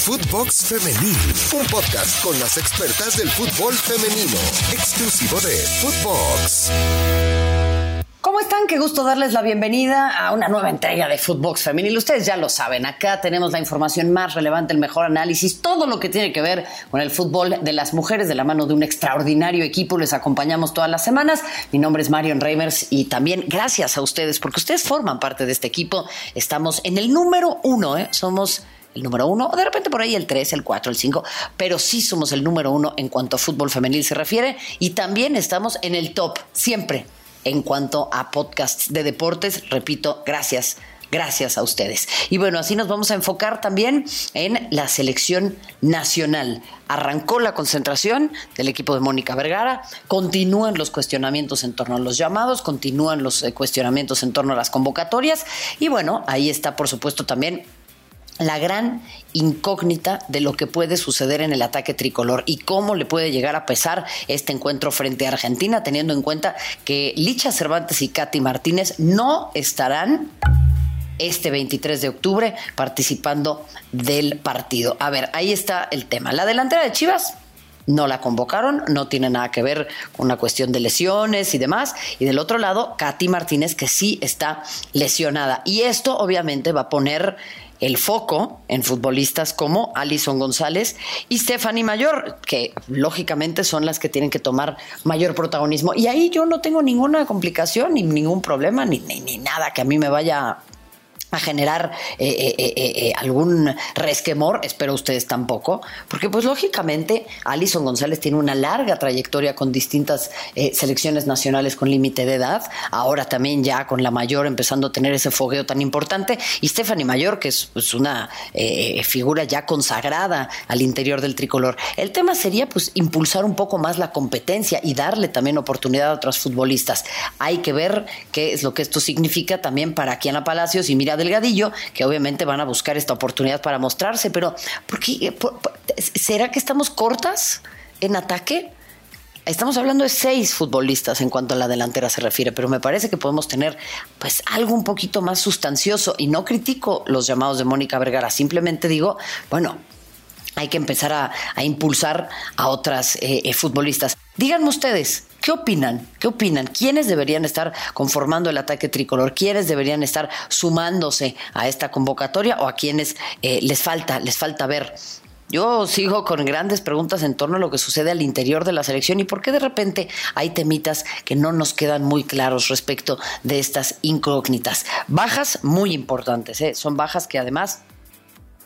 Footbox Femenil, un podcast con las expertas del fútbol femenino, exclusivo de Footbox. ¿Cómo están? Qué gusto darles la bienvenida a una nueva entrega de Footbox Femenil. Ustedes ya lo saben, acá tenemos la información más relevante, el mejor análisis, todo lo que tiene que ver con el fútbol de las mujeres de la mano de un extraordinario equipo. Les acompañamos todas las semanas. Mi nombre es Marion Reimers y también gracias a ustedes porque ustedes forman parte de este equipo. Estamos en el número uno, ¿eh? Somos el número uno, o de repente por ahí el tres, el cuatro, el cinco, pero sí somos el número uno en cuanto a fútbol femenil se refiere y también estamos en el top, siempre, en cuanto a podcasts de deportes. Repito, gracias. Gracias a ustedes. Y bueno, así nos vamos a enfocar también en la selección nacional. Arrancó la concentración del equipo de Mónica Vergara, continúan los cuestionamientos en torno a los llamados, continúan los eh, cuestionamientos en torno a las convocatorias y bueno, ahí está por supuesto también la gran incógnita de lo que puede suceder en el ataque tricolor y cómo le puede llegar a pesar este encuentro frente a Argentina, teniendo en cuenta que Licha Cervantes y Katy Martínez no estarán este 23 de octubre participando del partido. A ver, ahí está el tema. La delantera de Chivas no la convocaron, no tiene nada que ver con una cuestión de lesiones y demás. Y del otro lado, Katy Martínez, que sí está lesionada. Y esto obviamente va a poner el foco en futbolistas como Alison González y Stephanie Mayor, que lógicamente son las que tienen que tomar mayor protagonismo. Y ahí yo no tengo ninguna complicación, ni ningún problema, ni, ni, ni nada que a mí me vaya a generar eh, eh, eh, algún resquemor, espero ustedes tampoco, porque pues lógicamente Alison González tiene una larga trayectoria con distintas selecciones nacionales con límite de edad, ahora también ya con la mayor empezando a tener ese fogueo tan importante, y Stephanie Mayor, que es pues, una figura ya consagrada al interior del tricolor. El tema sería pues impulsar un poco más la competencia y darle también oportunidad a otros futbolistas. Hay que ver qué es lo que esto significa también para Kiana Palacios y Mira Delgadillo, que obviamente van a buscar esta oportunidad para mostrarse, pero ¿por qué, por, ¿será que estamos cortas en ataque? Estamos hablando de seis futbolistas en cuanto a la delantera se refiere, pero me parece que podemos tener pues algo un poquito más sustancioso y no critico los llamados de Mónica Vergara, simplemente digo, bueno, hay que empezar a, a impulsar a otras eh, eh, futbolistas. Díganme ustedes, ¿Qué opinan? ¿Qué opinan? ¿Quiénes deberían estar conformando el ataque tricolor? ¿Quiénes deberían estar sumándose a esta convocatoria o a quienes eh, les falta, les falta ver? Yo sigo con grandes preguntas en torno a lo que sucede al interior de la selección y por qué de repente hay temitas que no nos quedan muy claros respecto de estas incógnitas. Bajas muy importantes, ¿eh? son bajas que además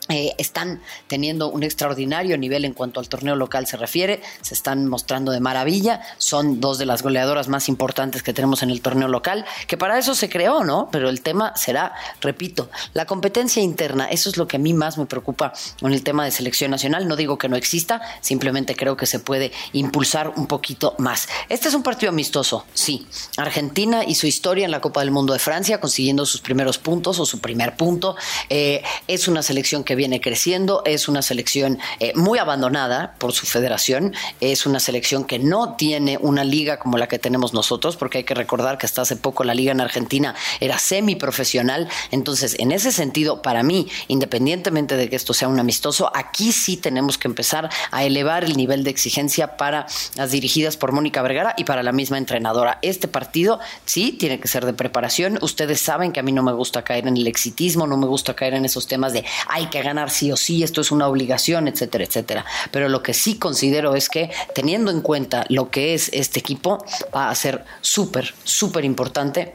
eh, están teniendo un extraordinario nivel en cuanto al torneo local se refiere, se están mostrando de maravilla, son dos de las goleadoras más importantes que tenemos en el torneo local, que para eso se creó, ¿no? Pero el tema será, repito, la competencia interna, eso es lo que a mí más me preocupa con el tema de selección nacional, no digo que no exista, simplemente creo que se puede impulsar un poquito más. Este es un partido amistoso, sí, Argentina y su historia en la Copa del Mundo de Francia, consiguiendo sus primeros puntos o su primer punto, eh, es una selección que viene creciendo, es una selección eh, muy abandonada por su federación, es una selección que no tiene una liga como la que tenemos nosotros, porque hay que recordar que hasta hace poco la liga en Argentina era semiprofesional, entonces en ese sentido, para mí, independientemente de que esto sea un amistoso, aquí sí tenemos que empezar a elevar el nivel de exigencia para las dirigidas por Mónica Vergara y para la misma entrenadora. Este partido sí tiene que ser de preparación, ustedes saben que a mí no me gusta caer en el exitismo, no me gusta caer en esos temas de hay que ganar sí o sí, esto es una obligación, etcétera, etcétera. Pero lo que sí considero es que teniendo en cuenta lo que es este equipo, va a ser súper, súper importante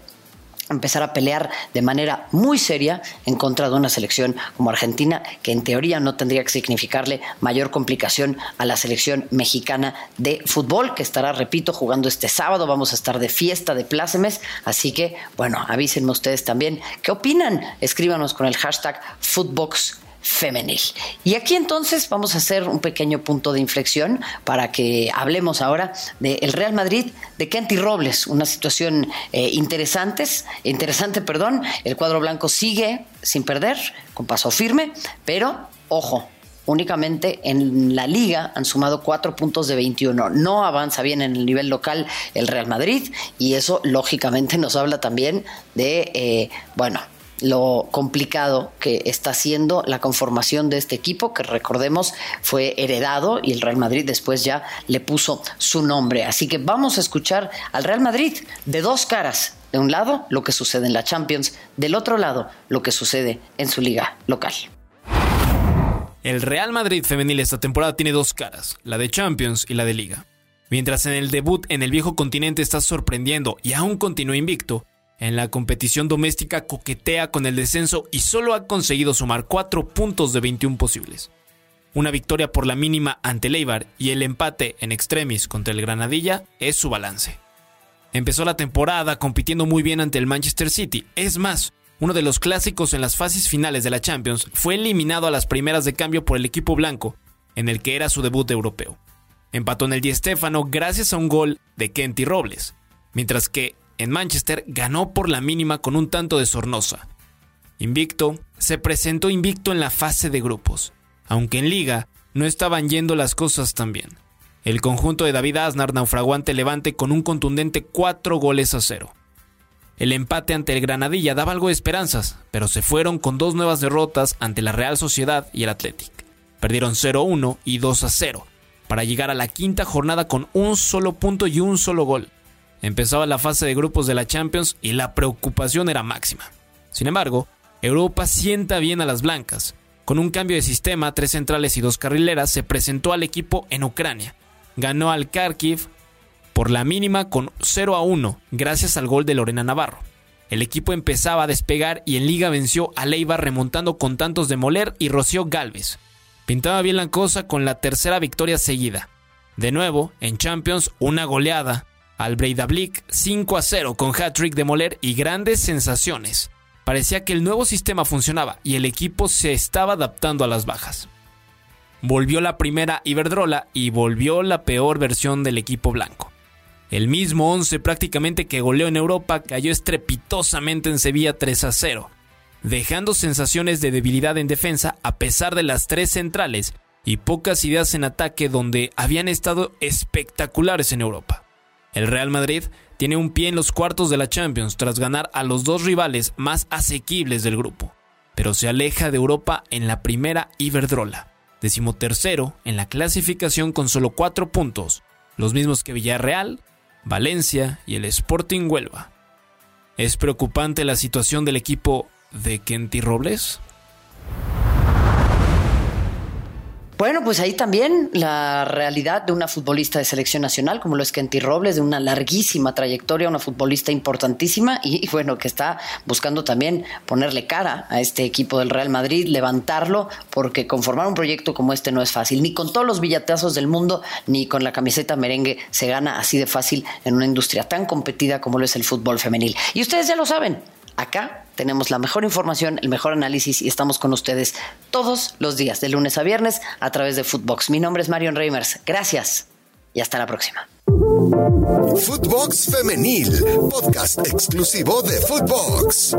empezar a pelear de manera muy seria en contra de una selección como Argentina, que en teoría no tendría que significarle mayor complicación a la selección mexicana de fútbol, que estará, repito, jugando este sábado. Vamos a estar de fiesta de plácemes. Así que, bueno, avísenme ustedes también qué opinan. Escríbanos con el hashtag Footbox femenil. Y aquí entonces vamos a hacer un pequeño punto de inflexión para que hablemos ahora del Real Madrid de Kenty Robles, una situación eh, interesante, interesante, perdón. El cuadro blanco sigue sin perder, con paso firme, pero ojo, únicamente en la liga han sumado cuatro puntos de 21. No avanza bien en el nivel local el Real Madrid y eso lógicamente nos habla también de, eh, bueno, lo complicado que está siendo la conformación de este equipo, que recordemos fue heredado y el Real Madrid después ya le puso su nombre. Así que vamos a escuchar al Real Madrid de dos caras. De un lado, lo que sucede en la Champions, del otro lado, lo que sucede en su liga local. El Real Madrid femenil esta temporada tiene dos caras, la de Champions y la de Liga. Mientras en el debut en el viejo continente está sorprendiendo y aún continúa invicto, en la competición doméstica coquetea con el descenso y solo ha conseguido sumar 4 puntos de 21 posibles. Una victoria por la mínima ante el Eibar y el empate en extremis contra el Granadilla es su balance. Empezó la temporada compitiendo muy bien ante el Manchester City. Es más, uno de los clásicos en las fases finales de la Champions fue eliminado a las primeras de cambio por el equipo blanco, en el que era su debut europeo. Empató en el Di Stéfano gracias a un gol de Kenty Robles, mientras que en Manchester ganó por la mínima con un tanto de Sornosa. Invicto, se presentó invicto en la fase de grupos, aunque en liga no estaban yendo las cosas tan bien. El conjunto de David Asnar naufragó ante Levante con un contundente 4 goles a 0. El empate ante el Granadilla daba algo de esperanzas, pero se fueron con dos nuevas derrotas ante la Real Sociedad y el Athletic. Perdieron 0-1 y 2-0, para llegar a la quinta jornada con un solo punto y un solo gol. Empezaba la fase de grupos de la Champions y la preocupación era máxima. Sin embargo, Europa sienta bien a las blancas. Con un cambio de sistema, tres centrales y dos carrileras, se presentó al equipo en Ucrania. Ganó al Kharkiv por la mínima con 0 a 1, gracias al gol de Lorena Navarro. El equipo empezaba a despegar y en liga venció a Leiva remontando con tantos de Moler y Rocío Galvez. Pintaba bien la cosa con la tercera victoria seguida. De nuevo, en Champions, una goleada al Breidablik 5 a 0 con hat-trick de Moller y grandes sensaciones. Parecía que el nuevo sistema funcionaba y el equipo se estaba adaptando a las bajas. Volvió la primera Iberdrola y volvió la peor versión del equipo blanco. El mismo 11 prácticamente que goleó en Europa cayó estrepitosamente en Sevilla 3 a 0 dejando sensaciones de debilidad en defensa a pesar de las tres centrales y pocas ideas en ataque donde habían estado espectaculares en Europa. El Real Madrid tiene un pie en los cuartos de la Champions tras ganar a los dos rivales más asequibles del grupo, pero se aleja de Europa en la primera Iberdrola, decimotercero en la clasificación con solo cuatro puntos, los mismos que Villarreal, Valencia y el Sporting Huelva. Es preocupante la situación del equipo de Kenty Robles? Bueno, pues ahí también la realidad de una futbolista de selección nacional, como lo es Kenty Robles, de una larguísima trayectoria, una futbolista importantísima y, bueno, que está buscando también ponerle cara a este equipo del Real Madrid, levantarlo, porque conformar un proyecto como este no es fácil. Ni con todos los billetazos del mundo, ni con la camiseta merengue se gana así de fácil en una industria tan competida como lo es el fútbol femenil. Y ustedes ya lo saben, Acá tenemos la mejor información, el mejor análisis y estamos con ustedes todos los días, de lunes a viernes, a través de Footbox. Mi nombre es Marion Reimers. Gracias y hasta la próxima. Footbox Femenil, podcast exclusivo de Footbox.